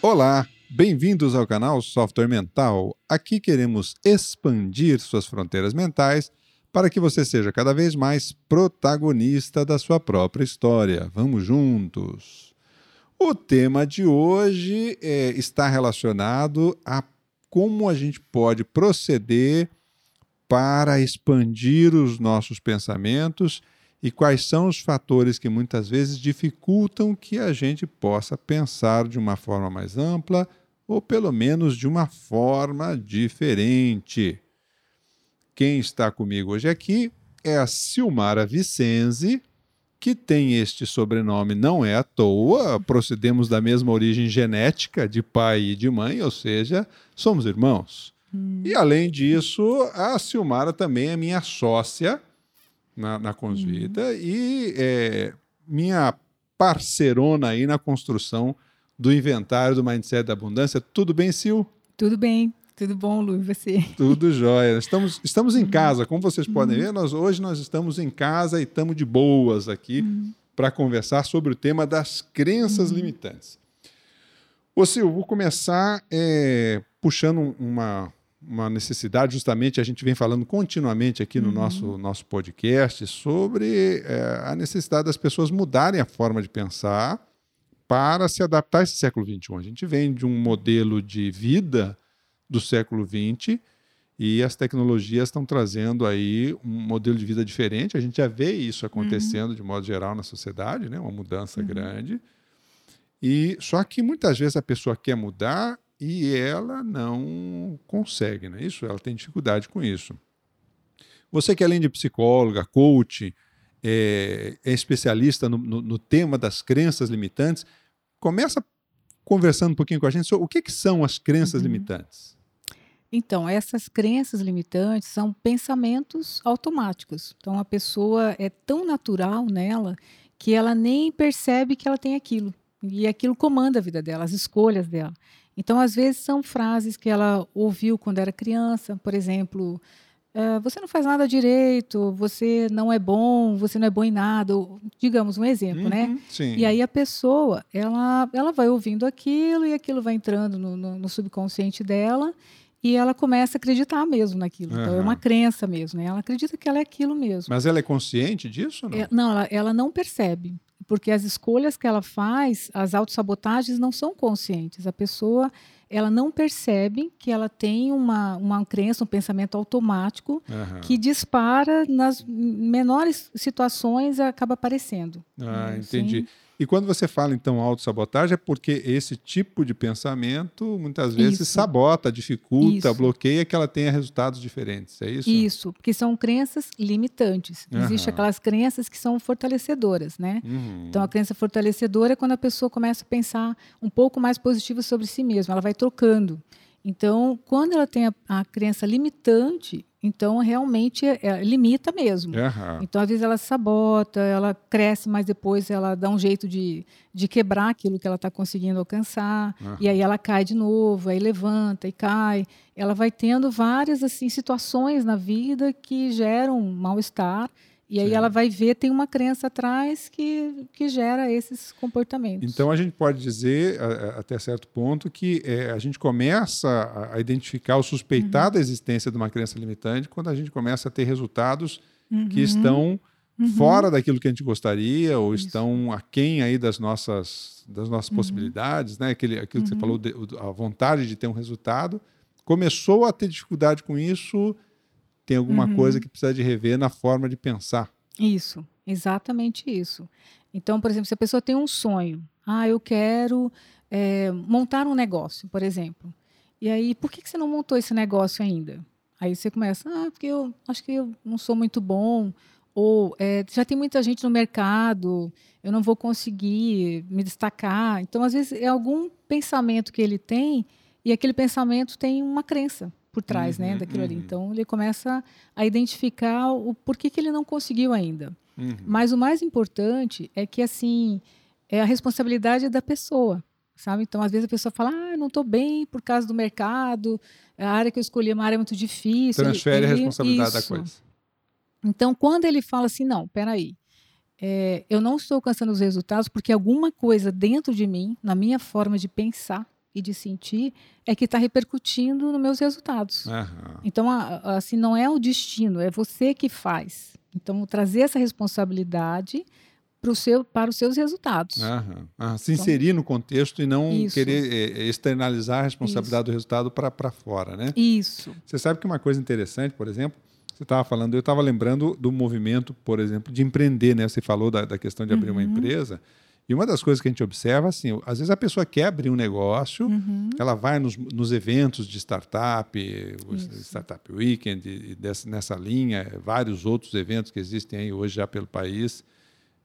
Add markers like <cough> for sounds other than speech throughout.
Olá, bem-vindos ao canal Software Mental. Aqui queremos expandir suas fronteiras mentais para que você seja cada vez mais protagonista da sua própria história. Vamos juntos! O tema de hoje é, está relacionado a como a gente pode proceder para expandir os nossos pensamentos e quais são os fatores que muitas vezes dificultam que a gente possa pensar de uma forma mais ampla ou pelo menos de uma forma diferente. Quem está comigo hoje aqui é a Silmara Vicenzi, que tem este sobrenome não é à toa, procedemos da mesma origem genética de pai e de mãe, ou seja, somos irmãos. Hum. E além disso, a Silmara também é minha sócia na, na Consvita uhum. e é, minha parcerona aí na construção do inventário do Mindset da Abundância. Tudo bem, Sil? Tudo bem. Tudo bom, Lu, e você? Tudo jóia. Estamos, estamos em uhum. casa, como vocês podem uhum. ver, nós, hoje nós estamos em casa e estamos de boas aqui uhum. para conversar sobre o tema das crenças uhum. limitantes. Ô Sil, vou começar é, puxando uma, uma necessidade, justamente a gente vem falando continuamente aqui no uhum. nosso, nosso podcast sobre é, a necessidade das pessoas mudarem a forma de pensar para se adaptar a esse século XXI. A gente vem de um modelo de vida do século XX e as tecnologias estão trazendo aí um modelo de vida diferente. A gente já vê isso acontecendo uhum. de modo geral na sociedade, né? uma mudança uhum. grande. E só que muitas vezes a pessoa quer mudar e ela não consegue, não é isso? Ela tem dificuldade com isso. Você que além de psicóloga, coach, é, é especialista no, no, no, tema das crenças limitantes, começa conversando um pouquinho com a gente sobre o que, que são as crenças uhum. limitantes. Então, essas crenças limitantes são pensamentos automáticos. Então, a pessoa é tão natural nela que ela nem percebe que ela tem aquilo. E aquilo comanda a vida dela, as escolhas dela. Então, às vezes, são frases que ela ouviu quando era criança, por exemplo, uh, você não faz nada direito, você não é bom, você não é bom em nada, digamos um exemplo, né? uhum, né? Sim. E aí a pessoa, ela, ela vai ouvindo aquilo e aquilo vai entrando no, no, no subconsciente dela e ela começa a acreditar mesmo naquilo. Uhum. Então é uma crença mesmo, né? Ela acredita que ela é aquilo mesmo. Mas ela é consciente disso? Não, é, não ela, ela não percebe porque as escolhas que ela faz, as autossabotagens não são conscientes. A pessoa ela não percebe que ela tem uma, uma crença, um pensamento automático uhum. que dispara nas menores situações acaba aparecendo. Ah, entendi. Sim. E quando você fala, então, autossabotagem, é porque esse tipo de pensamento muitas vezes isso. sabota, dificulta, isso. bloqueia que ela tenha resultados diferentes. É isso? Isso, porque são crenças limitantes. Uhum. Existem aquelas crenças que são fortalecedoras, né? Uhum. Então, a crença fortalecedora é quando a pessoa começa a pensar um pouco mais positivo sobre si mesma, ela vai trocando. Então, quando ela tem a, a crença limitante, então realmente é, é, limita mesmo. Uhum. Então, às vezes, ela sabota, ela cresce, mas depois ela dá um jeito de, de quebrar aquilo que ela está conseguindo alcançar. Uhum. E aí ela cai de novo, aí levanta e cai. Ela vai tendo várias assim situações na vida que geram mal-estar e aí Sim. ela vai ver, tem uma crença atrás que, que gera esses comportamentos. Então a gente pode dizer, até certo ponto, que é, a gente começa a identificar ou suspeitar uhum. da existência de uma crença limitante quando a gente começa a ter resultados uhum. que estão uhum. fora daquilo que a gente gostaria ou Isso. estão aquém aí das nossas, das nossas uhum. possibilidades, né? Aquele, aquilo que você uhum. falou, a vontade de ter um resultado. Começou a ter dificuldade com isso tem alguma uhum. coisa que precisa de rever na forma de pensar. Isso, exatamente isso. Então, por exemplo, se a pessoa tem um sonho, ah, eu quero é, montar um negócio, por exemplo. E aí, por que, que você não montou esse negócio ainda? Aí você começa, ah, porque eu acho que eu não sou muito bom, ou é, já tem muita gente no mercado, eu não vou conseguir me destacar. Então, às vezes, é algum pensamento que ele tem e aquele pensamento tem uma crença por trás né, uhum, né, daquilo uhum. ali. Então ele começa a identificar o porquê que ele não conseguiu ainda. Uhum. Mas o mais importante é que assim é a responsabilidade da pessoa, sabe? Então às vezes a pessoa fala, ah, não estou bem por causa do mercado, a área que eu escolhi é uma área muito difícil. Transfere ele, a responsabilidade isso. da coisa. Então quando ele fala assim, não, peraí, é, eu não estou alcançando os resultados porque alguma coisa dentro de mim, na minha forma de pensar, e de sentir é que está repercutindo nos meus resultados. Aham. Então, assim, não é o destino, é você que faz. Então, trazer essa responsabilidade pro seu, para os seus resultados. Aham. Ah, se inserir no contexto e não Isso. querer eh, externalizar a responsabilidade do resultado para fora, né? Isso. Você sabe que uma coisa interessante, por exemplo, você estava falando, eu estava lembrando do movimento, por exemplo, de empreender, né? Você falou da, da questão de abrir uma Uhum. empresa. E uma das coisas que a gente observa, assim, às vezes a pessoa quer abrir um negócio, Uhum. ela vai nos, nos eventos de startup, Isso. Startup Weekend, e dessa, nessa linha, vários outros eventos que existem aí hoje já pelo país,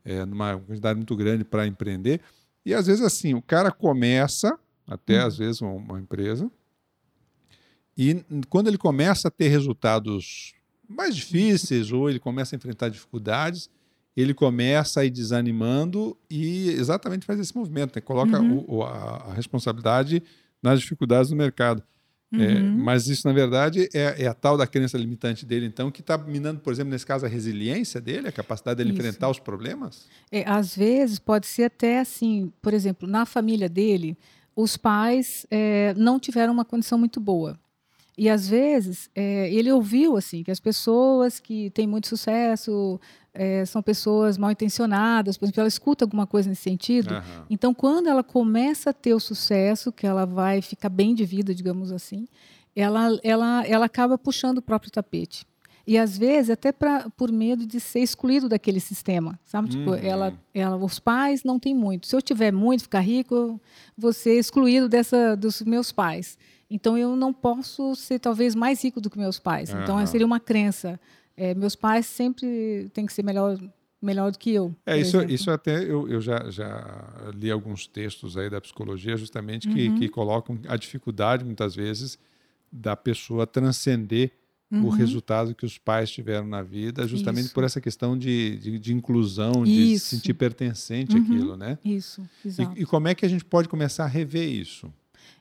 é, numa quantidade muito grande para empreender. E às vezes, assim, o cara começa, até Uhum. às vezes, uma, uma empresa, e quando ele começa a ter resultados mais difíceis, ou ele começa a enfrentar dificuldades, ele começa a ir desanimando e exatamente faz esse movimento, né? coloca Uhum. o- a, a responsabilidade nas dificuldades do mercado. É, Uhum. mas isso, na verdade, é, é a tal da crença limitante dele, então, que está minando, por exemplo, nesse caso, a resiliência dele, a capacidade dele Isso. enfrentar os problemas? É, às vezes pode ser até assim, por exemplo, na família dele, os pais é, não tiveram uma condição muito boa. E às vezes é, ele ouviu assim que as pessoas que têm muito sucesso é, são pessoas mal intencionadas, por exemplo, ela escuta alguma coisa nesse sentido. Aham. Então, quando ela começa a ter o sucesso, que ela vai ficar bem de vida, digamos assim, ela, ela, ela acaba puxando o próprio tapete. E às vezes até pra, por medo de ser excluído daquele sistema, sabe? Tipo, Uhum. ela, ela, os pais não têm muito. Se eu tiver muito, ficar rico, eu vou ser excluído dessa, dos meus pais. Então eu não posso ser talvez mais rico do que meus pais. Então Aham. seria uma crença. É, meus pais sempre têm que ser melhor, melhor do que eu. É, isso, exemplo. isso até eu, eu já, já li alguns textos aí da psicologia justamente que, Uhum. que colocam a dificuldade, muitas vezes, da pessoa transcender o Uhum. resultado que os pais tiveram na vida, justamente Isso. por essa questão de, de, de inclusão, de Isso. se sentir pertencente Uhum. àquilo, né? Isso, exato. E, e como é que a gente pode começar a rever isso?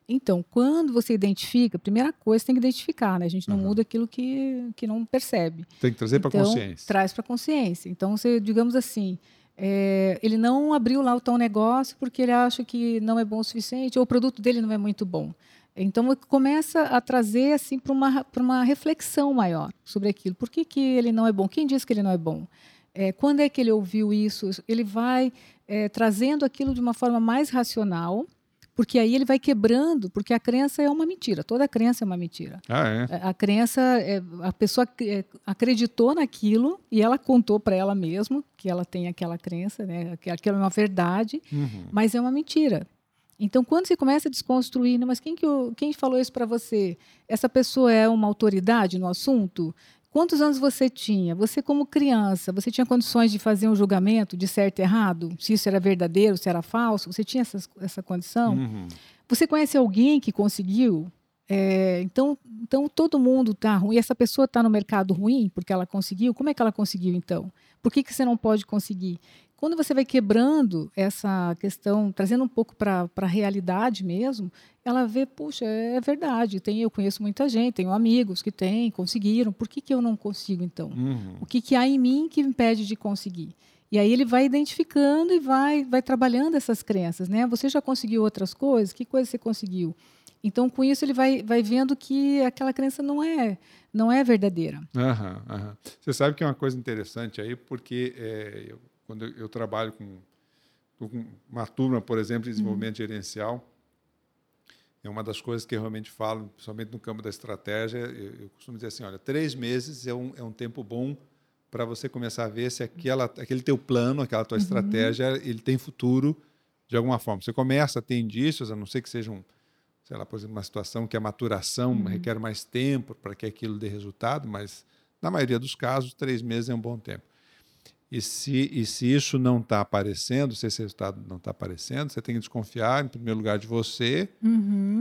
Então, quando você identifica, a primeira coisa tem que identificar, né? A gente não Aham. muda aquilo que, que não percebe. Tem que trazer para a Então, consciência. Traz para a consciência. Então, você, digamos assim, é, ele não abriu lá o tal negócio porque ele acha que não é bom o suficiente ou o produto dele não é muito bom. Então, começa a trazer assim para uma, pra uma reflexão maior sobre aquilo. Por que, que ele não é bom? Quem disse que ele não é bom? É, quando é que ele ouviu isso? Ele vai é, trazendo aquilo de uma forma mais racional, porque aí ele vai quebrando, porque a crença é uma mentira. Toda crença é uma mentira. Ah, é? A a crença, é, a pessoa é, acreditou naquilo e ela contou para ela mesma que ela tem aquela crença, né? que aquilo é uma verdade, Uhum. mas é uma mentira. Então, quando você começa a desconstruir, "Não, mas quem, que o- quem falou isso para você? Essa pessoa é uma autoridade no assunto? Quantos anos você tinha? Você, como criança, você tinha condições de fazer um julgamento de certo e errado? Se isso era verdadeiro, se era falso? Você tinha essas, essa condição? Uhum. Você conhece alguém que conseguiu? É, então, então todo mundo está ruim. E essa pessoa está no mercado ruim porque ela conseguiu. Como é que ela conseguiu então? Por que, que você não pode conseguir? Quando você vai quebrando essa questão, trazendo um pouco para a realidade mesmo, ela vê, puxa, é verdade. Tem, eu conheço muita gente, tenho amigos que têm, conseguiram. Por que, que eu não consigo então? Uhum. O que, que há em mim que impede de conseguir? E aí ele vai identificando e vai, vai trabalhando essas crenças, né? Você já conseguiu outras coisas? Que coisa você conseguiu? Então, com isso, ele vai, vai vendo que aquela crença não é, não é verdadeira. Aham, aham. Você sabe que é uma coisa interessante aí, porque é, eu- quando eu, trabalho com, com uma turma, por exemplo, de desenvolvimento gerencial, é uma das coisas que eu realmente falo, principalmente no campo da estratégia, eu, eu costumo dizer assim, olha, três meses é um, é um tempo bom para você começar a ver se aquela, aquele teu plano, aquela tua estratégia, ele tem futuro de alguma forma. Você começa a ter indícios, a não ser que seja um, sei lá, por exemplo, uma situação que a maturação requer mais tempo para que aquilo dê resultado, mas na maioria dos casos, três meses é um bom tempo. E se, e se isso não está aparecendo, se esse resultado não está aparecendo, você tem que desconfiar, em primeiro lugar, de você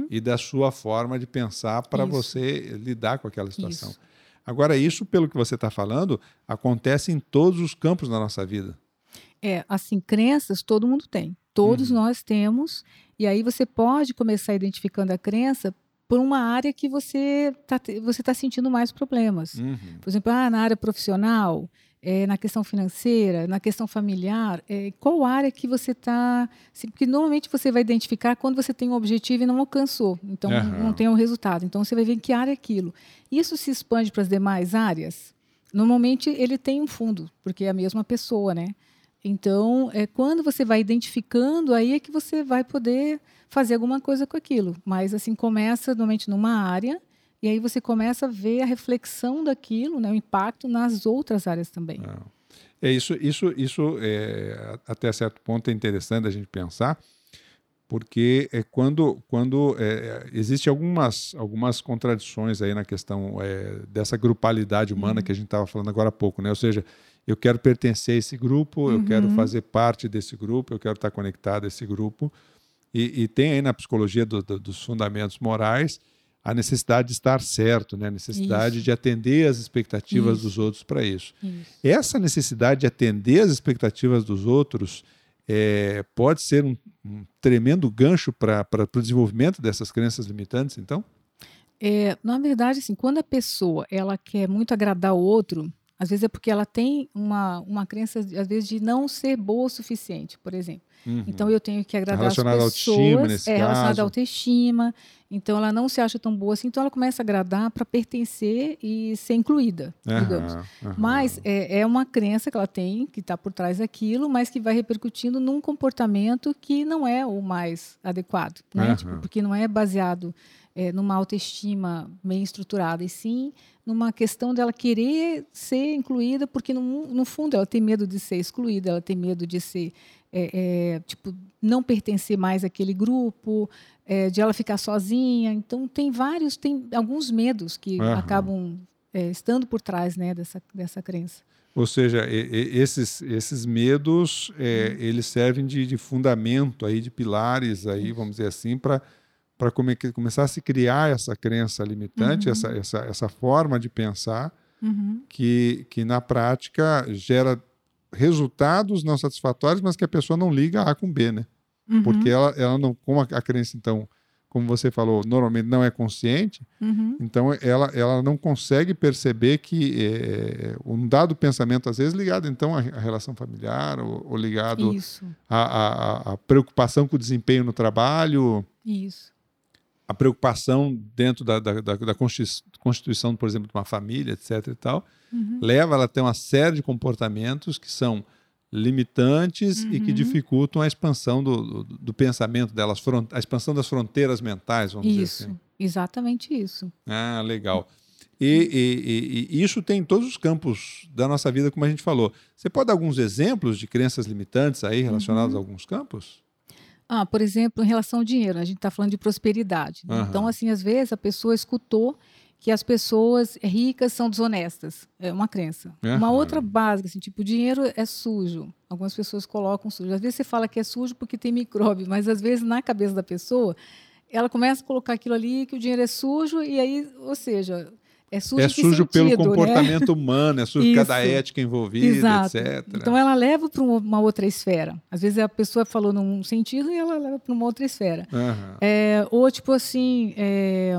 e da sua forma de pensar para você lidar com aquela situação. Isso. Agora, isso, pelo que você está falando, acontece em todos os campos da nossa vida. É, assim, crenças todo mundo tem. Todos Uhum. nós temos. E aí você pode começar identificando a crença por uma área que você está você tá sentindo mais problemas. Uhum. Por exemplo, ah, na área profissional, é, na questão financeira, na questão familiar, é, qual área que você está. Porque normalmente você vai identificar quando você tem um objetivo e não alcançou, então uhum. não tem o um resultado. Então você vai ver em que área é aquilo. Isso se expande para as demais áreas? Normalmente ele tem um fundo, porque é a mesma pessoa, né? Então, é quando você vai identificando, aí é que você vai poder fazer alguma coisa com aquilo. Mas assim começa normalmente numa área e aí você começa a ver a reflexão daquilo, né, o impacto nas outras áreas também. É, é isso, isso, isso é, até certo ponto é interessante a gente pensar, porque é quando, quando é, existe algumas, algumas contradições aí na questão é, dessa grupalidade humana uhum. que a gente estava falando agora há pouco, né? Ou seja, eu quero pertencer a esse grupo, uhum. eu quero uhum. fazer parte desse grupo, eu quero estar conectado a esse grupo. E, e tem aí na psicologia do, do, dos fundamentos morais a necessidade de estar certo, né? a necessidade isso. de atender as expectativas isso. dos outros para isso. isso. Essa necessidade de atender as expectativas dos outros é, pode ser um, um tremendo gancho para o desenvolvimento dessas crenças limitantes, então? É, na verdade, assim, quando a pessoa ela quer muito agradar o outro, às vezes é porque ela tem uma, uma crença, às vezes, de não ser boa o suficiente, por exemplo. Uhum. Então eu tenho que agradar as pessoas. À autoestima, nesse é relacionada à autoestima. Então ela não se acha tão boa assim, então ela começa a agradar para pertencer e ser incluída, uhum, digamos. Uhum. Mas é, é, uma crença que ela tem, que está por trás daquilo, mas que vai repercutindo num comportamento que não é o mais adequado, né? Tipo, porque não é baseado é, numa autoestima bem estruturada, e sim numa questão dela querer ser incluída, porque no, no fundo ela tem medo de ser excluída, ela tem medo de ser é, é, tipo, não pertencer mais àquele grupo, é, de ela ficar sozinha. Então, tem vários, tem alguns medos que uhum. acabam é, estando por trás né, dessa, dessa crença. Ou seja, esses, esses medos, é, uhum. eles servem de, de, fundamento, aí, de pilares, aí, vamos dizer assim, para para come, começar a se criar essa crença limitante, uhum. essa, essa, essa forma de pensar, uhum. que, que na prática gera resultados não satisfatórios, mas que a pessoa não liga A com B, né? Uhum. Porque ela, ela não, como a, crença, então, como você falou, normalmente não é consciente, uhum. então ela, ela não consegue perceber que é, um dado pensamento, às vezes, ligado então à, à relação familiar, ou, ou ligado à, à, à preocupação com o desempenho no trabalho. Isso a preocupação dentro da, da, da, da, constituição, por exemplo, de uma família, etc. e tal, uhum. leva ela a ter uma série de comportamentos que são limitantes uhum. e que uhum. dificultam a expansão do, do, do pensamento delas, a expansão das fronteiras mentais, vamos isso, dizer assim. Exatamente isso. Ah, legal. E, e, e, e, isso tem em todos os campos da nossa vida, como a gente falou. Você pode dar alguns exemplos de crenças limitantes aí relacionadas uhum. a alguns campos? Ah, por exemplo, em relação ao dinheiro, a gente está falando de prosperidade. Uhum. Então, assim, às vezes a pessoa escutou que as pessoas ricas são desonestas. É uma crença. Uhum. Uma outra básica, assim, tipo, o dinheiro é sujo. Algumas pessoas colocam sujo. Às vezes você fala que é sujo porque tem micróbio, mas às vezes na cabeça da pessoa, ela começa a colocar aquilo ali, que o dinheiro é sujo, e aí, ou seja, é sujo, é sujo sentido, pelo né? comportamento né? humano, é sujo por causa da ética envolvida, Exato. etc. Então ela leva para uma outra esfera. Às vezes a pessoa falou num sentido e ela leva para uma outra esfera. Uhum. É, ou tipo assim, é,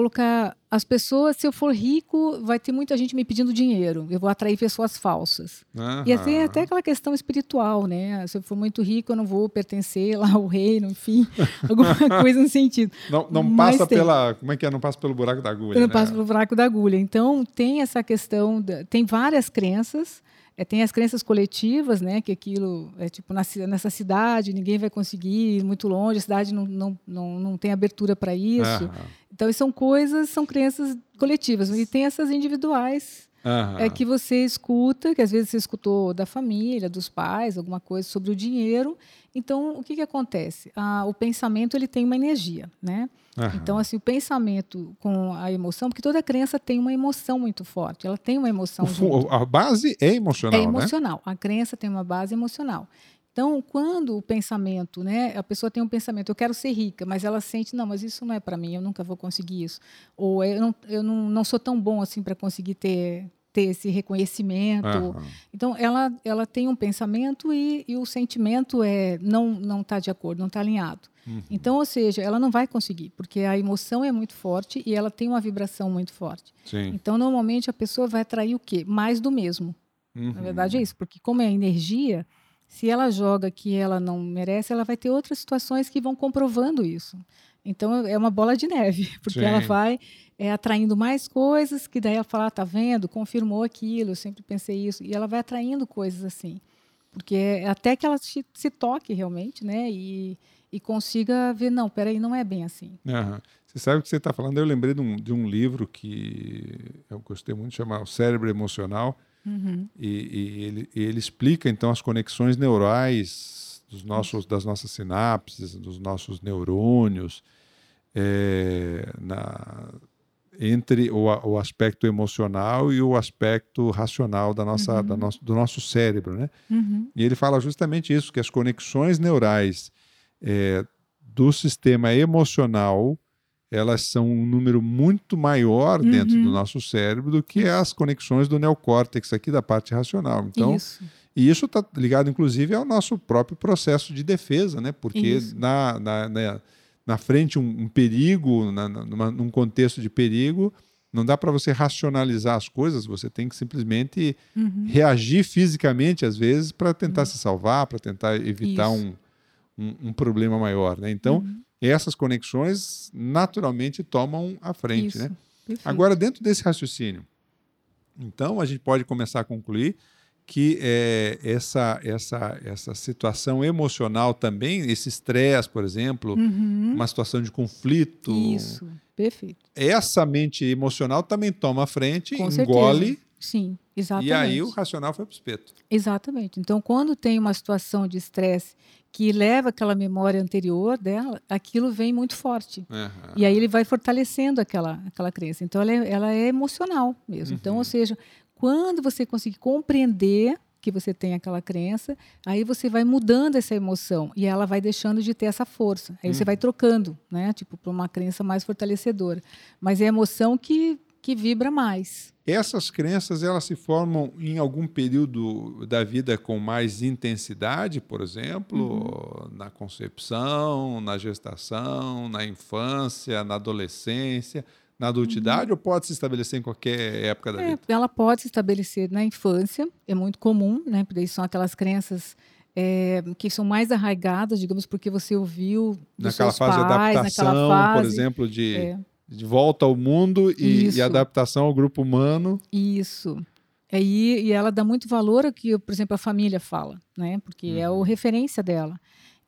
colocar as pessoas, se eu for rico, vai ter muita gente me pedindo dinheiro. Eu vou atrair pessoas falsas. Uhum. E tem até aquela questão espiritual, né? Se eu for muito rico, eu não vou pertencer lá ao reino, enfim, <laughs> alguma coisa no sentido. Não, não passa tem. pela, como é que é? Não passa pelo buraco da agulha. Não né? passa pelo buraco da agulha. Então tem essa questão, tem várias crenças. É, tem as crenças coletivas, né, que aquilo é tipo nessa cidade ninguém vai conseguir ir muito longe, a cidade não, não, não, não tem abertura para isso. Uhum. Então, são coisas, são crenças coletivas. E tem essas individuais uhum. é, que você escuta, que às vezes você escutou da família, dos pais, alguma coisa sobre o dinheiro. Então, o que, que acontece? Ah, o pensamento ele tem uma energia, né? Uhum. Então, assim, o pensamento com a emoção, porque toda crença tem uma emoção muito forte, ela tem uma emoção. O, a base é emocional. É emocional. Né? A crença tem uma base emocional. Então, quando o pensamento, né, a pessoa tem um pensamento, eu quero ser rica, mas ela sente, não, mas isso não é para mim, eu nunca vou conseguir isso. Ou eu não, eu não, não sou tão bom assim para conseguir ter, ter esse reconhecimento. Uhum. Então, ela, ela tem um pensamento e, e o sentimento é não não está de acordo, não está alinhado. Uhum. Então, ou seja, ela não vai conseguir, porque a emoção é muito forte e ela tem uma vibração muito forte. Sim. Então, normalmente, a pessoa vai atrair o quê? Mais do mesmo. Uhum. Na verdade é isso, porque como é energia, se ela joga que ela não merece, ela vai ter outras situações que vão comprovando isso. Então é uma bola de neve, <laughs> porque Sim. ela vai é, atraindo mais coisas, que daí ela fala, ah, tá vendo, confirmou aquilo, eu sempre pensei isso, e ela vai atraindo coisas assim, porque é até que ela se, se toque realmente, né, e, e consiga ver, não, peraí, não é bem assim. Você sabe o que você está falando? Eu lembrei de um, de um livro que eu gostei muito, chamado Cérebro Emocional, Uhum. E, e ele, ele, explica então as conexões neurais dos nossos, das nossas sinapses, dos nossos neurônios, é, na, entre o, o, aspecto emocional e o aspecto racional da nossa, uhum. da nosso, do nosso cérebro. Né? Uhum. E ele fala justamente isso, que as conexões neurais é, do sistema emocional elas são um número muito maior uhum. dentro do nosso cérebro do que as conexões do neocórtex aqui da parte racional. Então, isso. e isso está ligado, inclusive, ao nosso próprio processo de defesa, né? Porque na, na, na, na, frente um, um perigo, na, numa, num contexto de perigo, não dá para você racionalizar as coisas, você tem que simplesmente uhum. reagir fisicamente, às vezes, para tentar uhum. se salvar, para tentar evitar um, um, um, problema maior. Né? Então, uhum essas conexões naturalmente tomam a frente. Isso, né? Agora, dentro desse raciocínio, então a gente pode começar a concluir que é, essa, essa, essa situação emocional também, esse estresse, por exemplo, uhum. uma situação de conflito. Isso, perfeito. Essa mente emocional também toma a frente, Com engole. Certeza. Sim, exatamente. E aí o racional foi para o espeto. Exatamente. Então, quando tem uma situação de estresse que leva aquela memória anterior dela, aquilo vem muito forte. Uhum. E aí ele vai fortalecendo aquela, aquela crença. Então, ela é, ela é emocional mesmo. Uhum. Então, ou uhum. seja, quando você conseguir compreender que você tem aquela crença, aí você vai mudando essa emoção e ela vai deixando de ter essa força. Aí uhum. você vai trocando, né? Tipo, para uma crença mais fortalecedora. Mas é a emoção que, que vibra mais. Essas crenças elas se formam em algum período da vida com mais intensidade, por exemplo, uhum. na concepção, na gestação, na infância, na adolescência, na adultidade, uhum. ou pode se estabelecer em qualquer época da é, vida? Ela pode se estabelecer na infância, é muito comum, né? Porque são aquelas crenças é, que são mais arraigadas, digamos, porque você ouviu naquela fase pais, de adaptação, fase, por exemplo, de é de volta ao mundo e, e, adaptação ao grupo humano. Isso. E, e ela dá muito valor ao que, por exemplo, a família fala, né? Porque uhum. é a uhum. referência dela.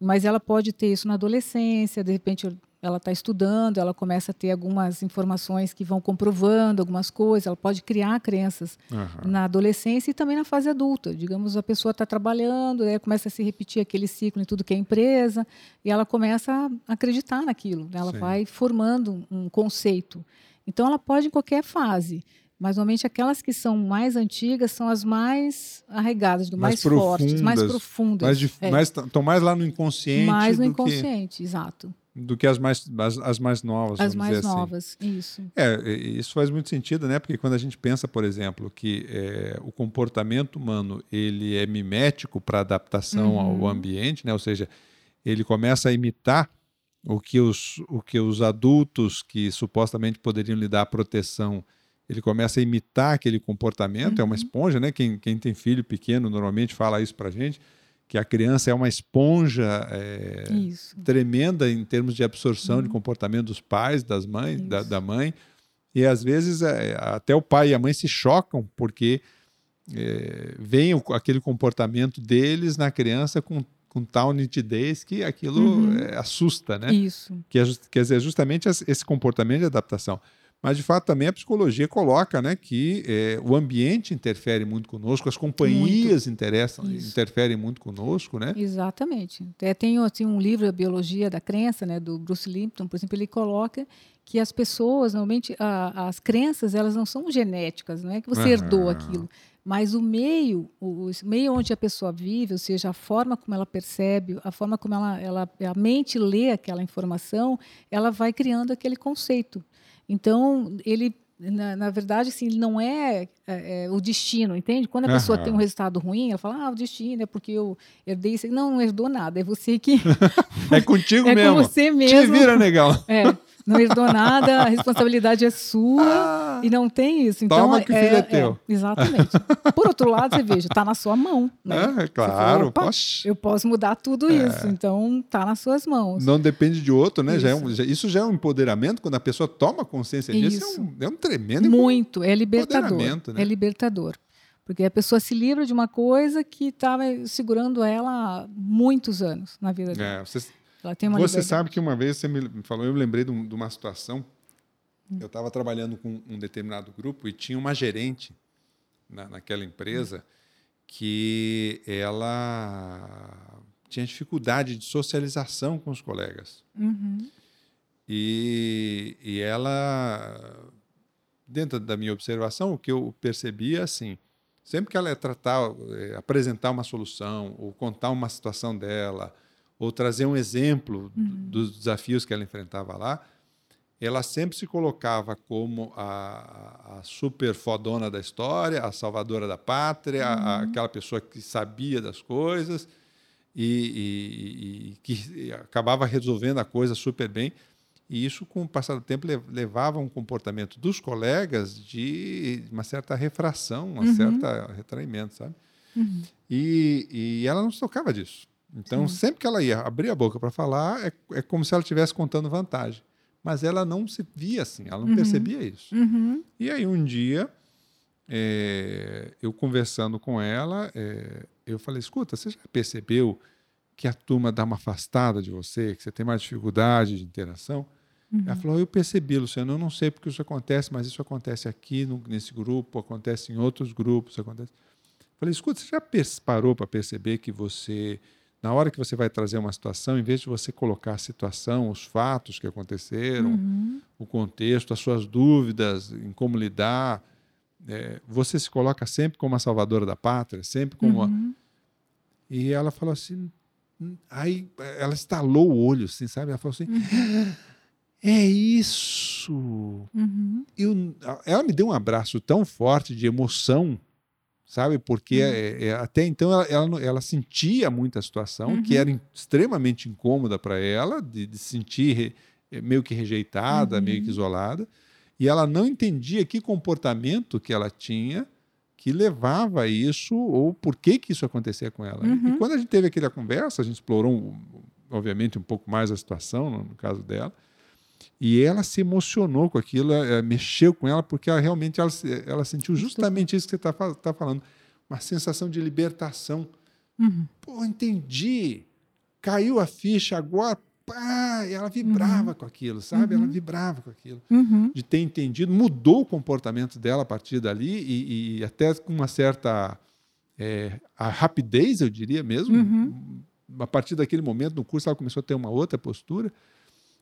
Mas ela pode ter isso na adolescência, de repente ela está estudando, ela começa a ter algumas informações que vão comprovando algumas coisas, ela pode criar crenças uhum. na adolescência e também na fase adulta. Digamos, a pessoa está trabalhando, aí começa a se repetir aquele ciclo em tudo que é empresa, e ela começa a acreditar naquilo, né? ela Sim. vai formando um conceito. Então, ela pode em qualquer fase. Mas normalmente aquelas que são mais antigas são as mais arregadas, mais, mais fortes, mais profundas. Mais, é. mais, estão mais lá no inconsciente. Mais no inconsciente, que... exato do que as mais, as, as mais novas. As mais assim. novas, assim. isso. É, isso faz muito sentido, né? Porque quando a gente pensa, por exemplo, que é, o comportamento humano ele é mimético para adaptação uhum. ao ambiente, né? Ou seja, ele começa a imitar o que os, o que os adultos que supostamente poderiam lhe dar proteção ele começa a imitar aquele comportamento, uhum. é uma uhum. esponja, né? Quem, quem tem filho pequeno normalmente fala isso para gente que a criança é uma esponja é, tremenda em termos de absorção uhum. de comportamento dos pais, das mães, da, da, mãe. E às vezes é, até o pai e a mãe se chocam porque é, vem o, aquele comportamento deles na criança com, com tal nitidez que aquilo uhum. É, assusta, né? Isso. Que é, quer dizer, justamente esse comportamento de adaptação. Mas, de fato, também a psicologia coloca né, que é, o ambiente interfere muito conosco, as companhias interessam, interferem muito conosco. Né? Exatamente. Até tem assim, um livro, A Biologia da Crença, né, do Bruce Lipton, por exemplo, ele coloca que as pessoas, normalmente, a, as crenças, elas não são genéticas, não é que você uhum. herdou aquilo. Mas o meio, o, meio onde a pessoa vive, ou seja, a forma como ela percebe, a forma como ela, ela, a mente lê aquela informação, ela vai criando aquele conceito. Então, ele, na, na verdade, assim, ele não é, é, é, o destino, entende? Quando a uhum. pessoa tem um resultado ruim, ela fala, ah, o destino é porque eu herdei isso. Não, não herdou nada, é você que... <laughs> é contigo é <laughs> mesmo. É com você mesmo. Te vira, legal. É. não herdou nada, a responsabilidade é sua ah, e não tem isso. Então, toma que o filho é, é teu. É, exatamente. Por outro lado, você veja, está na sua mão. Né? É, claro. Fala, eu posso mudar tudo é. isso, então está nas suas mãos. Não depende de outro, né? Isso. Já é um, já, isso já é um empoderamento, quando a pessoa toma consciência disso, é um, é um tremendo Muito, é libertador. Né? É libertador. Porque a pessoa se livra de uma coisa que estava segurando ela há muitos anos na vida dela. É, você, ela tem uma você sabe que uma vez você me falou, eu me lembrei de, uma situação. Eu estava trabalhando com um determinado grupo e tinha uma gerente na, naquela empresa que ela tinha dificuldade de socialização com os colegas. Uhum. E, e ela, dentro da minha observação, o que eu percebia assim, Sempre que ela ia tratar, é, apresentar uma solução, ou contar uma situação dela, ou trazer um exemplo uhum. dos desafios que ela enfrentava lá, ela sempre se colocava como a, a super fodona da história, a salvadora da pátria, uhum. a, aquela pessoa que sabia das coisas e, e, e que acabava resolvendo a coisa super bem. E isso, com o passar do tempo, levava a um comportamento dos colegas de uma certa refração, um uhum. certo retraimento, sabe? Uhum. E, e ela não se tocava disso. Então, Sim. sempre que ela ia abrir a boca para falar, é, é como se ela estivesse contando vantagem. Mas ela não se via assim, ela não uhum. percebia isso. Uhum. E aí, um dia, é, eu conversando com ela, é, eu falei: escuta, você já percebeu que a turma dá uma afastada de você, que você tem mais dificuldade de interação? Uhum. Ela falou: Eu percebi, Luciano, eu não sei porque isso acontece, mas isso acontece aqui no, nesse grupo, acontece em outros grupos. Acontece. Falei: Escuta, você já parou para perceber que você, na hora que você vai trazer uma situação, em vez de você colocar a situação, os fatos que aconteceram, uhum. o contexto, as suas dúvidas em como lidar, é, você se coloca sempre como a salvadora da pátria, sempre como. Uhum. A... E ela falou assim. Aí ela estalou o olho, assim, sabe? Ela falou assim. Uhum. É isso. Uhum. Eu, ela me deu um abraço tão forte de emoção, sabe? Porque uhum. é, é, até então ela, ela, ela, sentia muita situação uhum. que era extremamente incômoda para ela, de, de sentir é, meio que rejeitada, meio que uhum. isolada, e ela não entendia que comportamento que ela tinha que levava a isso ou por que que isso acontecia com ela. E uhum. quando a gente teve aquela conversa, a gente explorou, obviamente, um pouco mais a situação, no caso dela, e ela se emocionou com aquilo, é, mexeu com ela, porque ela realmente ela, ela sentiu justamente isso que você está tá falando. Uma sensação de libertação. Uhum. Pô, entendi. Caiu a ficha, agora pá, e ela vibrava uhum. com aquilo, sabe? Uhum. Ela vibrava com aquilo. Uhum. De ter entendido, mudou o comportamento dela a partir dali e, e até com uma certa é, a rapidez, eu diria mesmo. Uhum. A partir daquele momento no curso ela começou a ter uma outra postura.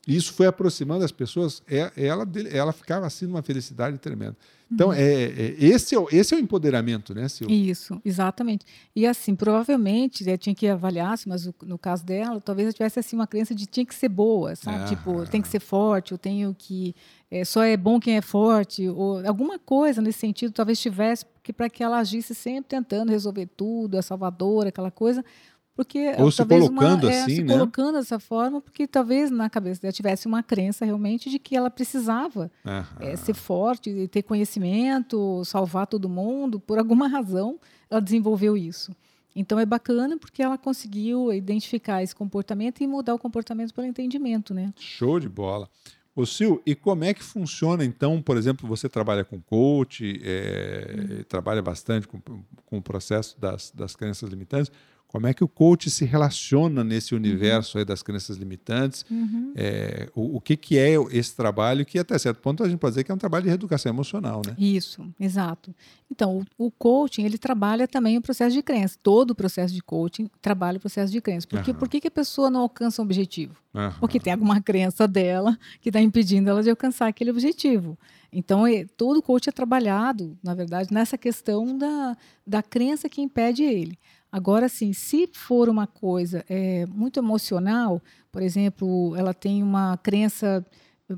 Isso foi aproximando as pessoas. É, ela, ela ficava assim numa felicidade tremenda. Então, uhum. é, é, esse, é, o, esse é o empoderamento, né, Silvia? Isso, exatamente. E assim, provavelmente, eu tinha que avaliar, mas no caso dela, talvez eu tivesse assim, uma crença de tinha que ser boa, sabe? Ah, tipo, tem que ser forte, eu tenho que. É, só é bom quem é forte, ou alguma coisa nesse sentido, talvez tivesse, para que ela agisse sempre tentando resolver tudo, a salvadora, aquela coisa, porque Ou se colocando uma, é, assim, se né? colocando dessa forma, porque talvez na cabeça dela tivesse uma crença realmente de que ela precisava é, ser forte, ter conhecimento, salvar todo mundo. Por alguma razão, ela desenvolveu isso. Então é bacana porque ela conseguiu identificar esse comportamento e mudar o comportamento pelo entendimento, né? Show de bola. Ô Sil, e como é que funciona então, por exemplo, você trabalha com coach, é, trabalha bastante com, com o processo das, das crenças limitantes. Como é que o coach se relaciona nesse universo uhum. das crenças limitantes? Uhum. É, o, o que, que é esse trabalho que, até certo ponto, a gente pode dizer que é um trabalho de reeducação emocional, né? Isso, exato. Então, o, o coaching, ele trabalha também o processo de crença. Todo o processo de coaching trabalha o processo de crença. Porque, uhum. Por que, que a pessoa não alcança um objetivo? Porque tem alguma crença dela que está impedindo ela de alcançar aquele objetivo. Então, todo coach é trabalhado, na verdade, nessa questão da, da crença que impede ele. Agora, sim, se for uma coisa é, muito emocional, por exemplo, ela tem uma crença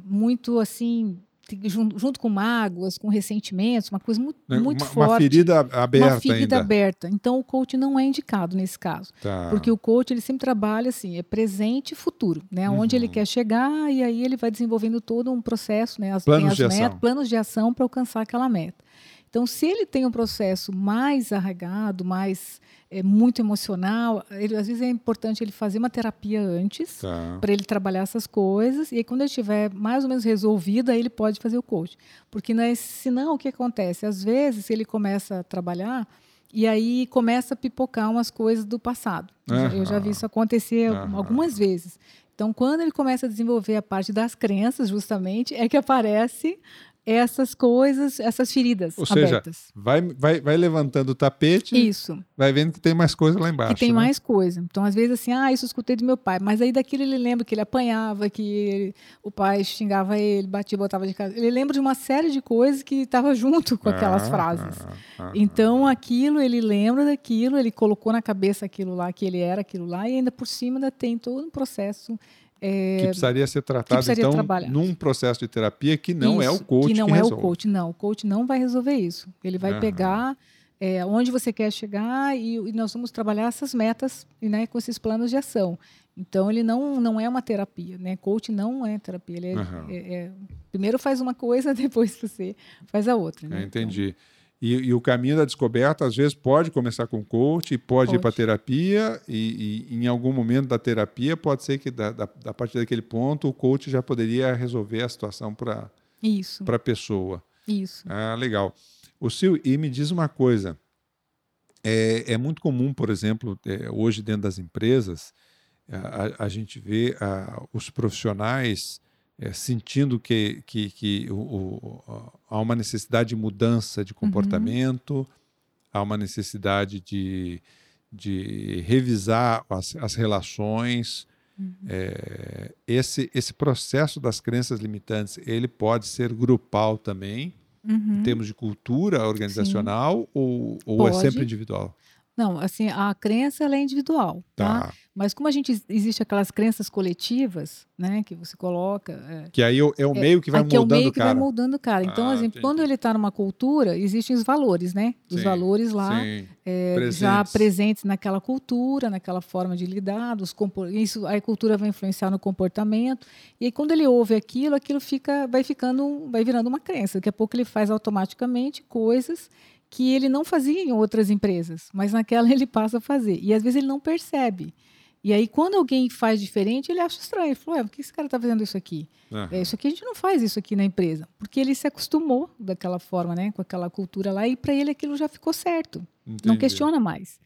muito assim junto, junto, com mágoas, com ressentimentos, uma coisa muito, né, muito uma, forte. Uma ferida aberta Uma ferida ainda. aberta. Então, o coach não é indicado nesse caso. Tá. Porque o coach, ele sempre trabalha assim, é presente e futuro, né? Onde ele Uhum. quer chegar e aí ele vai desenvolvendo todo um processo, né? As, Planos as de metas, planos de ação para alcançar aquela meta. Então, se ele tem um processo mais arraigado, mais é, muito emocional, ele, às vezes é importante ele fazer uma terapia antes Tá. para ele trabalhar essas coisas e aí, quando ele estiver mais ou menos resolvido, aí ele pode fazer o coach. Porque né, senão o que acontece? Às vezes ele começa a trabalhar e aí começa a pipocar umas coisas do passado. Eu já- Eu já vi isso acontecer Aham. algumas vezes. Então, quando ele começa a desenvolver a parte das crenças, justamente, é que aparece essas coisas, essas feridas Ou seja, abertas. Vai, vai, vai levantando o tapete, Isso. vai vendo que tem mais coisa lá embaixo. que tem né? mais coisa. Então, às vezes, assim, ah, isso eu escutei do meu pai. Mas aí daquilo ele lembra que ele apanhava, que ele- o pai xingava ele, batia, botava de casa. Ele lembra de uma série de coisas que estava junto com aquelas Ah, frases. ah, ah, Então, aquilo, ele lembra daquilo, ele colocou na cabeça aquilo lá, que ele era aquilo lá, e ainda por cima ainda tem todo um processo. É, que precisaria ser tratado, precisaria então, trabalhar. num processo de terapia que não é o Isso, coach que não é resolve. o coach, não. O coach não vai resolver isso. Ele vai Aham. pegar é, onde você quer chegar e, e nós vamos trabalhar essas metas né, com esses planos de ação. Então ele não, não é uma terapia, né? Coach não é terapia. Ele é- Aham. é- primeiro faz uma coisa, <laughs> depois você faz a outra. Né? É, entendi. E, e o caminho da descoberta, às vezes, pode começar com coach, pode, ir para Pode. terapia, e, e em algum momento da terapia, pode ser que, da, da, a partir daquele ponto, o coach já poderia resolver a situação para a pessoa. isso. Ah, legal. O Sil, e me diz uma coisa. É, é muito comum, por exemplo, é, hoje dentro das empresas, a, a- a gente vê ah, os profissionais é, sentindo que, que, que o- o- há uma necessidade de mudança de comportamento, há uma necessidade de, de revisar as, as relações. É, esse, esse processo das crenças limitantes, ele pode ser grupal também, Uhum. em termos de cultura organizacional, ou, ou é sempre individual? Não, assim, a crença é individual, tá? Tá. Mas como a gente existe aquelas crenças coletivas, né, que você coloca, é, Que aí é o meio que vai Aqui é o moldando meio o que cara. vai moldando o cara. Então, Ah, assim, entendi. quando ele está numa cultura, existem os valores, né? Os Sim, valores lá Sim, é, presentes. já presentes naquela cultura, naquela forma de lidar, dos isso a cultura vai influenciar no comportamento. E aí, quando ele ouve aquilo, aquilo fica, vai ficando, vai virando uma crença. Daqui a pouco ele faz automaticamente coisas que ele não fazia em outras empresas, mas naquela <laughs> ele passa a fazer. E às vezes ele não percebe. E aí, quando alguém faz diferente, ele acha estranho. Ele fala, Ué, por que esse cara está fazendo isso aqui? Aham. É, isso aqui a gente não faz isso aqui na empresa, porque ele se acostumou daquela forma, né, com aquela cultura lá, e para ele aquilo já ficou certo, não Entendi. questiona mais.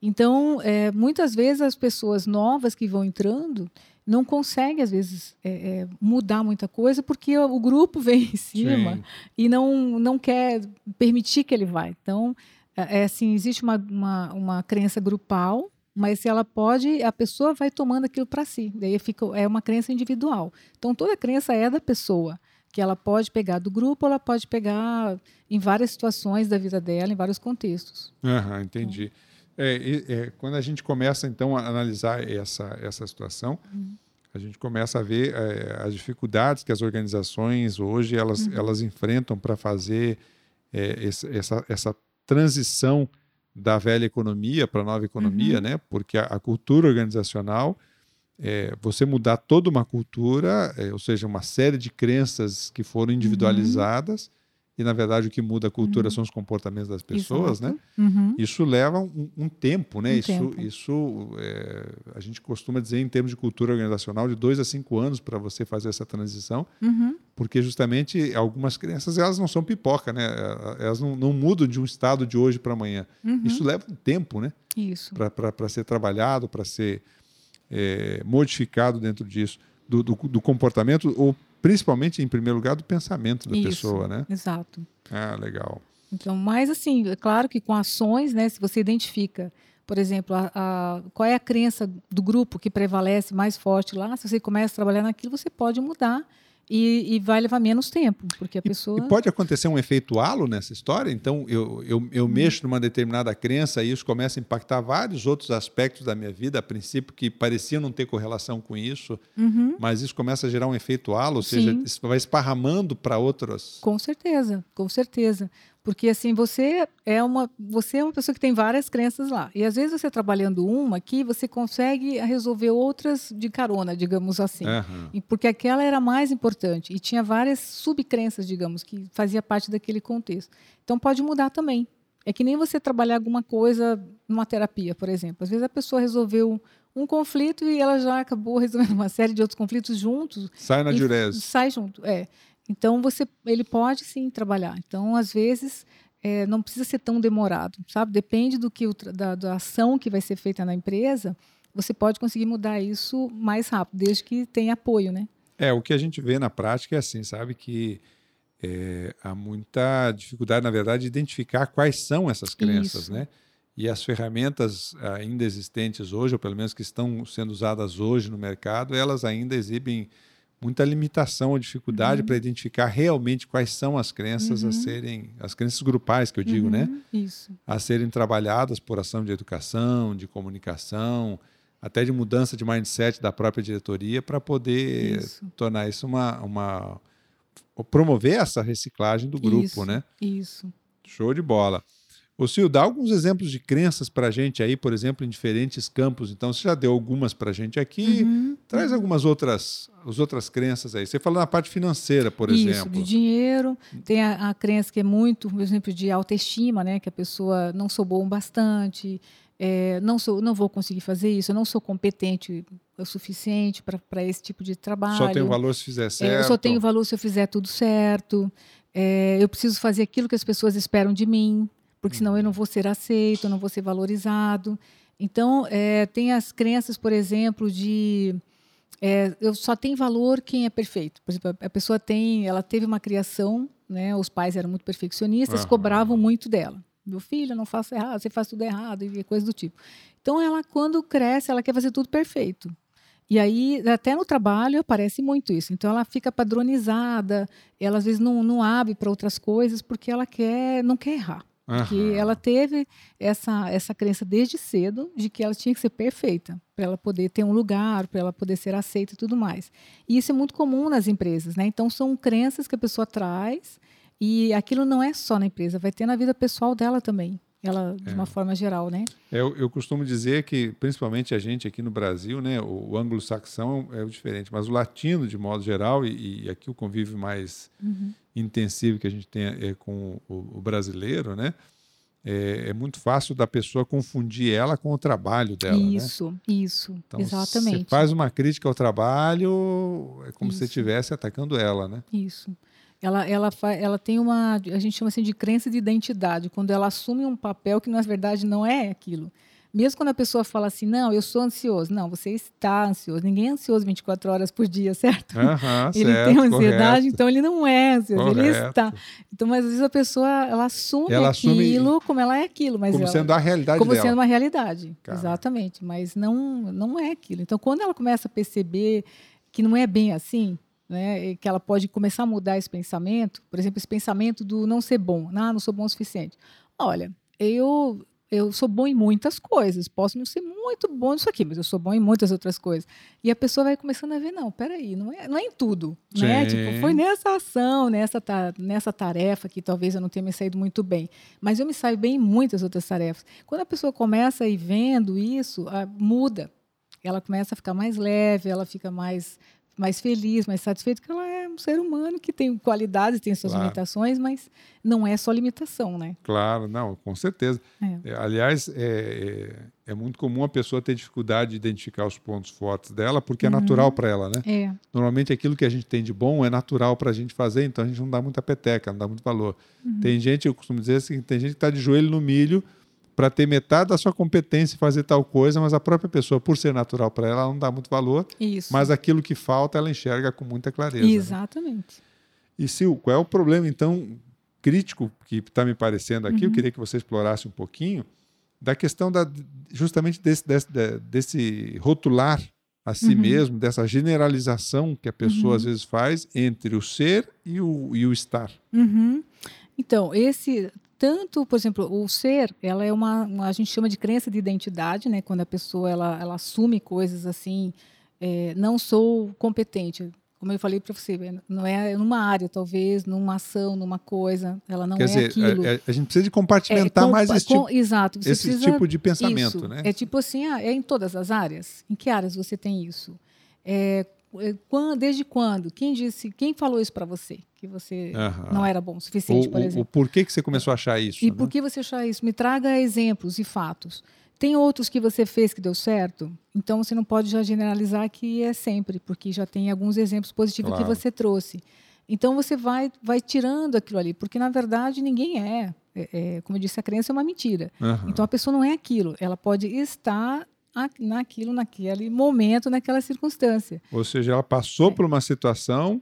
Então, é, muitas vezes as pessoas novas que vão entrando não conseguem, às vezes, é, é, mudar muita coisa, porque o, o grupo <laughs> vem em cima Sim. e não, não quer permitir que ele vá. Então, é, é assim, existe uma, uma, uma crença grupal, mas se ela pode, a pessoa vai tomando aquilo para si. Daí fica, é uma crença individual. Então, toda crença é da pessoa, que ela pode pegar do grupo, ela pode pegar em várias situações da vida dela, em vários contextos. Aham, entendi. É, e- é, quando a gente começa, então, a analisar essa, essa situação, Uhum. a gente começa a ver é, as dificuldades que as organizações hoje elas, Uhum. elas enfrentam para fazer é, essa, essa transição da velha economia para a nova economia, Uhum. né? Porque a, a cultura organizacional, é, você mudar toda uma cultura, é, ou seja, uma série de crenças que Uhum. foram individualizadas, e na verdade o que muda a cultura são os comportamentos das pessoas, né? Exato. Uhum. Isso leva um, um tempo, né? Um isso, tempo. isso é, a gente costuma dizer em termos de cultura organizacional de dois a cinco anos para você fazer essa transição, Uhum. porque justamente algumas crenças elas não são pipoca, né? Elas não, não mudam de um estado de hoje para amanhã. Uhum. Isso leva um tempo, né? Isso. Para ser trabalhado, para ser é, modificado dentro disso, do, do, do comportamento ou principalmente em primeiro lugar do pensamento da Isso. pessoa, né? Exato. Ah, legal. Então, mas assim, é claro que com ações, né, se você identifica, por exemplo, a, a- qual é a crença do grupo que prevalece mais forte lá, se você começa a trabalhar naquilo, você pode mudar e, e, vai levar menos tempo, porque a pessoa. E pode acontecer um efeito halo nessa história? Então, eu, eu, eu hum. mexo numa determinada crença e isso começa a impactar vários outros aspectos da minha vida, a princípio, que pareciam não ter correlação com isso, uhum. mas isso começa a gerar um efeito halo, ou seja, Sim. isso vai esparramando para outras. Com certeza, com certeza. Porque assim, você é uma você é uma pessoa que tem várias crenças lá. E às vezes você trabalhando uma aqui, você consegue resolver outras de carona, digamos assim. Uhum. Porque aquela era mais importante e tinha várias subcrenças, digamos, que fazia parte daquele contexto. Então pode mudar também. É que nem você trabalhar alguma coisa numa terapia, por exemplo. Às vezes a pessoa resolveu um conflito e ela já acabou <laughs> resolvendo uma série de outros conflitos juntos. Sai na diurese. Sai junto, é. Então você, ele pode sim trabalhar. Então às vezes é, não precisa ser tão demorado, sabe? Depende do que o, da, da ação que vai ser feita na empresa. Você pode conseguir mudar isso mais rápido, desde que tenha apoio, né? É o que a gente vê na prática é assim, sabe que é, há muita dificuldade, na verdade, de identificar quais são essas crenças, Isso. né? E as ferramentas ainda existentes hoje, ou pelo menos que estão sendo usadas hoje no mercado, elas ainda exibem muita limitação ou dificuldade uhum. para identificar realmente quais são as crenças uhum. a serem, as crenças grupais que eu digo, né? uhum. Isso. A serem trabalhadas por ação de educação, de comunicação, até de mudança de mindset da própria diretoria para poder isso. tornar isso uma, uma promover essa reciclagem do grupo, isso, né? Isso. Show de bola. O Sil, dá alguns exemplos de crenças para a gente aí, por exemplo, em diferentes campos. Então, você já deu algumas para a gente aqui. Uhum, Traz uhum. algumas outras, as outras crenças aí. Você falou na parte financeira, por Isso, exemplo. de dinheiro. Tem a, a, crença que é muito, por exemplo, de autoestima, né? Que a pessoa não sou bom bastante, é, não, sou, não vou conseguir fazer isso, eu não sou competente o suficiente para esse tipo de trabalho. Só tenho valor se fizer certo. É, eu só tenho valor se eu fizer tudo certo. É, eu preciso fazer aquilo que as pessoas esperam de mim, porque senão eu não vou ser aceito, eu não vou ser valorizado. Então, é, tem as crenças, por exemplo, de é, eu só tenho valor quem é perfeito. Por exemplo, a pessoa tem, ela teve uma criação, né? Os pais eram muito perfeccionistas, uhum. cobravam muito dela. Meu filho, não faça errado, você faz tudo errado e coisa do tipo. Então, ela quando cresce, ela quer fazer tudo perfeito. E aí, até no trabalho, aparece muito isso. Então, ela fica padronizada, ela às vezes não, não abre para outras coisas porque ela quer, não quer errar. Uhum. Porque ela teve essa, essa crença desde cedo de que ela tinha que ser perfeita para ela poder ter um lugar, para ela poder ser aceita e tudo mais. E isso é muito comum nas empresas, né? Então, são crenças que a pessoa traz e aquilo não é só na empresa, vai ter na vida pessoal dela também ela de é. uma forma geral, né? Eu, eu, costumo dizer que, principalmente a gente aqui no Brasil, né, o, o anglo-saxão é o diferente, mas o latino, de modo geral, e, e aqui o convívio mais uhum. Intensivo que a gente tem é com o, o brasileiro, né? É, é, muito fácil da pessoa confundir ela com o trabalho dela. Né? Isso, né? isso, então, exatamente. Você faz uma crítica ao trabalho, é como isso. se estivesse atacando ela, né? Isso ela, ela, ela tem uma, a gente chama assim de crença de identidade, quando ela assume um papel que na verdade não é aquilo. Mesmo quando a pessoa fala assim, não, eu sou ansioso. Não, você está ansioso. Ninguém é ansioso 24 horas por dia, <laughs> certo? Uhum, ele certo, tem ansiedade, correto. então ele não é ansioso, correto. ele está. Então, mas às vezes a pessoa, ela assume ela aquilo assume como ela é aquilo. Mas como ela, sendo a realidade Como dela. sendo uma realidade, Cara. exatamente. Mas não, não é aquilo. Então, quando ela começa a perceber que não é bem assim, né, que ela pode começar a mudar esse pensamento, por exemplo, esse pensamento do não ser bom, ah, não sou bom o suficiente. Olha, eu eu sou bom em muitas coisas, posso não ser muito bom nisso aqui, mas eu sou bom em muitas outras coisas. E a pessoa vai começando a ver, não, peraí, não é, não é em tudo, né? Tipo, foi nessa ação, nessa, nessa tarefa que talvez eu não tenha me saído muito bem, mas eu me saio bem em muitas outras tarefas. Quando a pessoa começa a ir vendo isso, muda. Ela começa a ficar mais leve, ela fica mais mais feliz, mais satisfeito, que ela é um ser humano que tem qualidades, tem suas claro. limitações, mas não é só limitação, né? Claro, não, com certeza. É. É, aliás, é, é, é, muito comum a pessoa ter dificuldade de identificar os pontos fortes dela, porque é uhum. natural para ela, né? É. Normalmente aquilo que a gente tem de bom é natural para a gente fazer, então a gente não dá muita peteca, não dá muito valor. Uhum. Tem gente, eu costumo dizer assim, tem gente que está de joelho no milho para ter metade da sua competência e fazer tal coisa, mas a própria pessoa, por ser natural para ela, ela não dá muito valor. Isso. Mas aquilo que falta, ela enxerga com muita clareza. Exatamente. Né? E Sil, qual é o problema, então, crítico que está me parecendo aqui? Uhum. Eu queria que você explorasse um pouquinho da questão da, justamente desse, desse, desse rotular a si Uhum. mesmo, dessa generalização que a pessoa Uhum. às vezes faz entre o ser e o, e o estar. Uhum. Então, esse tanto, por exemplo, o ser, ela é uma, uma- a gente chama de crença de identidade, né? Quando a pessoa ela, ela assume coisas assim, é, não sou competente. Como eu falei para você, não é numa área, talvez, numa ação, numa coisa, ela não Quer é dizer, aquilo. a, a- a gente precisa de compartimentar É, com- mais esse com- tipo, exato, esse tipo de pensamento, isso. né? É tipo assim, ah, é em todas as áreas? Em que áreas você tem isso? É, é, quan- desde quando? Quem disse? Quem falou isso para você? Que você não era bom o suficiente, o, por o- exemplo. o porquê que você começou a achar isso? E né? por que você achar isso? Me traga exemplos e fatos. Tem outros que você fez que deu certo? Então você não pode já generalizar que é sempre, porque já tem alguns exemplos positivos Claro. que você trouxe. Então você vai, vai tirando aquilo ali, porque na verdade ninguém é. É- é, como eu disse, a crença é uma mentira. Aham. Então a pessoa não é aquilo, ela pode estar naquilo, naquele momento, naquela circunstância. Ou seja, ela passou É. por uma situação,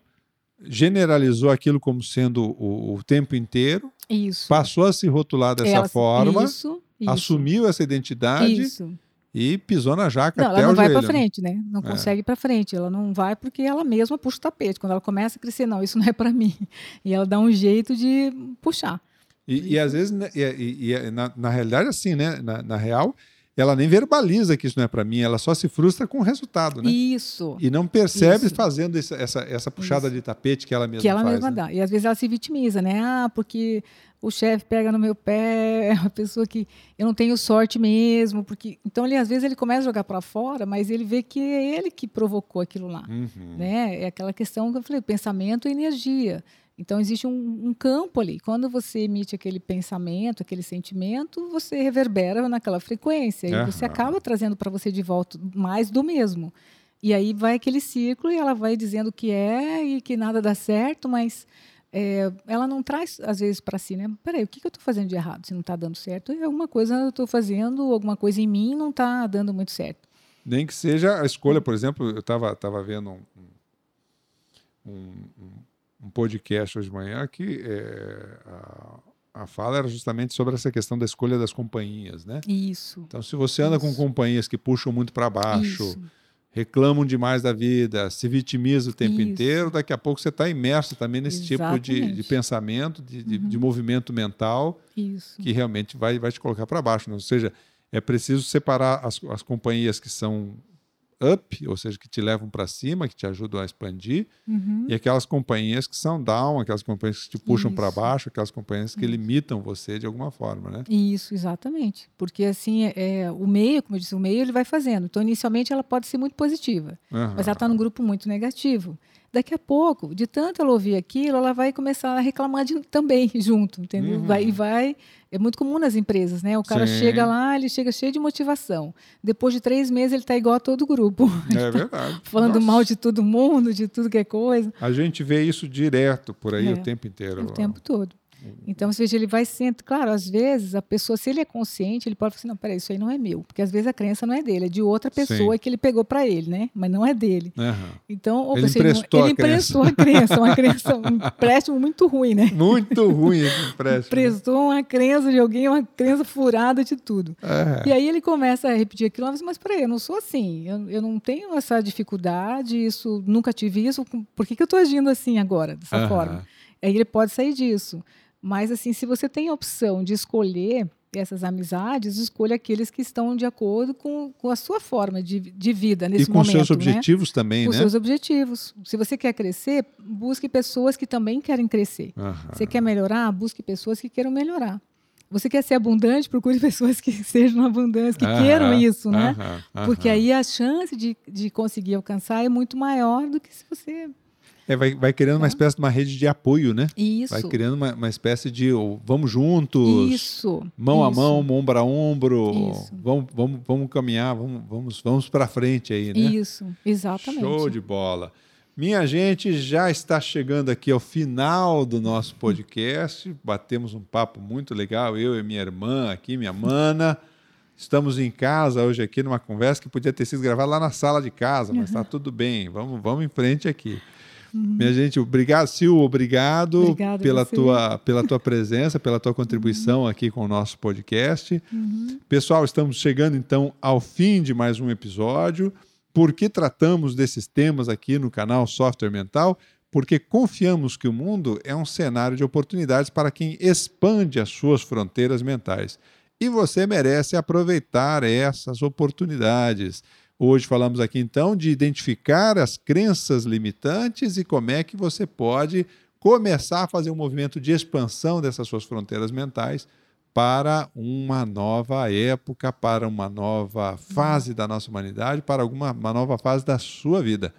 generalizou aquilo como sendo o, o tempo inteiro, Isso. passou a se rotular dessa Ela- forma, Isso, isso, assumiu essa identidade Isso. e pisou na jaca Não, até ela não vai para né? frente, né? Não É. consegue ir para frente. Ela não vai porque ela mesma puxa o tapete. Quando ela começa a crescer, não, isso não é para <laughs> mim. E ela dá um jeito de puxar. E, e às vezes, né, e, e- e na, na realidade, assim, né? Na, na real, ela nem verbaliza que isso não é para mim, ela só se frustra com o resultado, né? Isso. E não percebe Isso. fazendo essa, essa, essa puxada Isso. de tapete que ela mesma que ela faz. mesma né? dá. E às vezes ela se vitimiza, né? Ah, porque o chefe pega no meu pé, <laughs> é uma pessoa que eu não tenho sorte mesmo, porque então ele às vezes ele começa a jogar para fora, mas ele vê que é ele que provocou aquilo lá. Uhum. né? É aquela questão que eu falei, pensamento e energia. Então existe um, um campo ali. Quando você emite aquele pensamento, aquele sentimento, você reverbera naquela frequência e você acaba trazendo para você de volta mais do mesmo. E aí vai aquele ciclo e ela vai dizendo que é e que nada dá certo, mas é, ela não traz às vezes para si, né? Peraí, o que, que eu estou fazendo de errado? Se não está dando certo, é alguma coisa eu estou fazendo, alguma coisa em mim não está dando muito certo. Nem que seja a escolha, por exemplo, eu estava tava vendo um, um, um- um podcast hoje de manhã que é, a, a fala era justamente sobre essa questão da escolha das companhias, né? Isso. Então, se você anda com Isso. companhias que puxam muito para baixo, Isso. reclamam demais da vida, se vitimiza o tempo Isso. inteiro, daqui a pouco você está imerso também nesse tipo de, de Exatamente. Uhum. pensamento, de, de- de movimento mental Isso. que realmente vai, vai te colocar para baixo. né? Ou seja, é preciso separar as, as companhias que são up, ou seja, que te levam para cima, que te ajudam a expandir, Uhum. e aquelas companhias que são down, aquelas companhias que te puxam para baixo, aquelas companhias que limitam você de alguma forma, né? Isso, exatamente. Porque assim, é, é, o meio, como eu disse, o meio ele vai fazendo. Então, inicialmente ela pode ser muito positiva, Aham. mas ela está num grupo muito negativo. Daqui a pouco, de tanto ela ouvir aquilo, ela vai começar a reclamar de, também <laughs> junto, entendeu? Uhum. Vai, e vai. É muito comum nas empresas, né? O cara Sim. chega lá, ele chega cheio de motivação. Depois de três meses, ele está igual a todo grupo, É <laughs> verdade. falando Nossa, mal de todo mundo, de tudo que é coisa. A gente vê isso direto por aí É. o tempo inteiro. O tempo todo. Então, veja, ele vai sendo. Claro, às vezes a pessoa, se ele é consciente, ele pode falar assim: não, peraí, isso aí não é meu. Porque às vezes a crença não é dele, é de outra pessoa Sim. que ele pegou para ele, né? Mas não é dele. Aham. Então, ou Ele você, não- emprestou ele a crença. emprestou a crença, uma crença, um empréstimo muito ruim, né? Muito ruim esse empréstimo. Emprestou uma crença de alguém, uma crença furada de tudo. É. E aí ele começa a repetir aquilo, mas, mas peraí, eu não sou assim, eu, eu não tenho essa dificuldade, isso, nunca tive isso, por que, que eu estou agindo assim agora, dessa Aham. forma? Aí ele pode sair disso. Mas, assim, se você tem a opção de escolher essas amizades, escolha aqueles que estão de acordo com, com a sua forma de, de vida nesse E com momento. seus né? objetivos também, Com né? seus objetivos. Se você quer crescer, busque pessoas que também querem crescer. Aham. Você quer melhorar? Busque pessoas que queiram melhorar. Você quer ser abundante? Procure <laughs> pessoas que sejam abundantes, que Aham, queiram isso, né? aham. Porque aí a chance de, de conseguir alcançar é muito maior do que se você. É, vai, vai criando uma Tá. espécie de uma rede de apoio, né? Isso. Vai criando uma, uma espécie de oh, vamos juntos, Isso. mão a isso, mão, ombro a ombro, Isso. vamos, vamos, vamos caminhar, vamos, vamos, vamos para frente aí, né? Isso, exatamente. Show de bola. Minha gente, já está chegando aqui ao final do nosso podcast. Batemos um papo muito legal, eu e minha irmã aqui, minha mana. Estamos em casa hoje aqui numa conversa que podia ter sido gravada lá na sala de casa, mas está tudo bem. Vamos, vamos em frente aqui. Minha gente, obrigado, Sil, obrigado Obrigada pela você. tua, pela tua presença, pela tua contribuição aqui com o nosso podcast. Uhum. Pessoal, estamos chegando então ao fim de mais um episódio. Por que tratamos desses temas aqui no canal Software Mental? Porque confiamos que o mundo é um cenário de oportunidades para quem expande as suas fronteiras mentais. E você merece aproveitar essas oportunidades. Hoje falamos aqui então de identificar as crenças limitantes e como é que você pode começar a fazer um movimento de expansão dessas suas fronteiras mentais para uma nova época, para uma nova fase da nossa humanidade, para alguma uma nova fase da sua vida.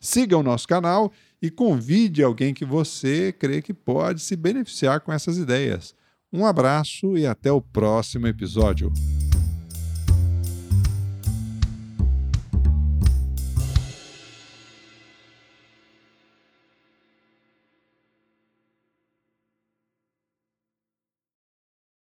Siga o nosso canal e convide alguém que você crê que pode se beneficiar com essas ideias. Um abraço e até o próximo episódio.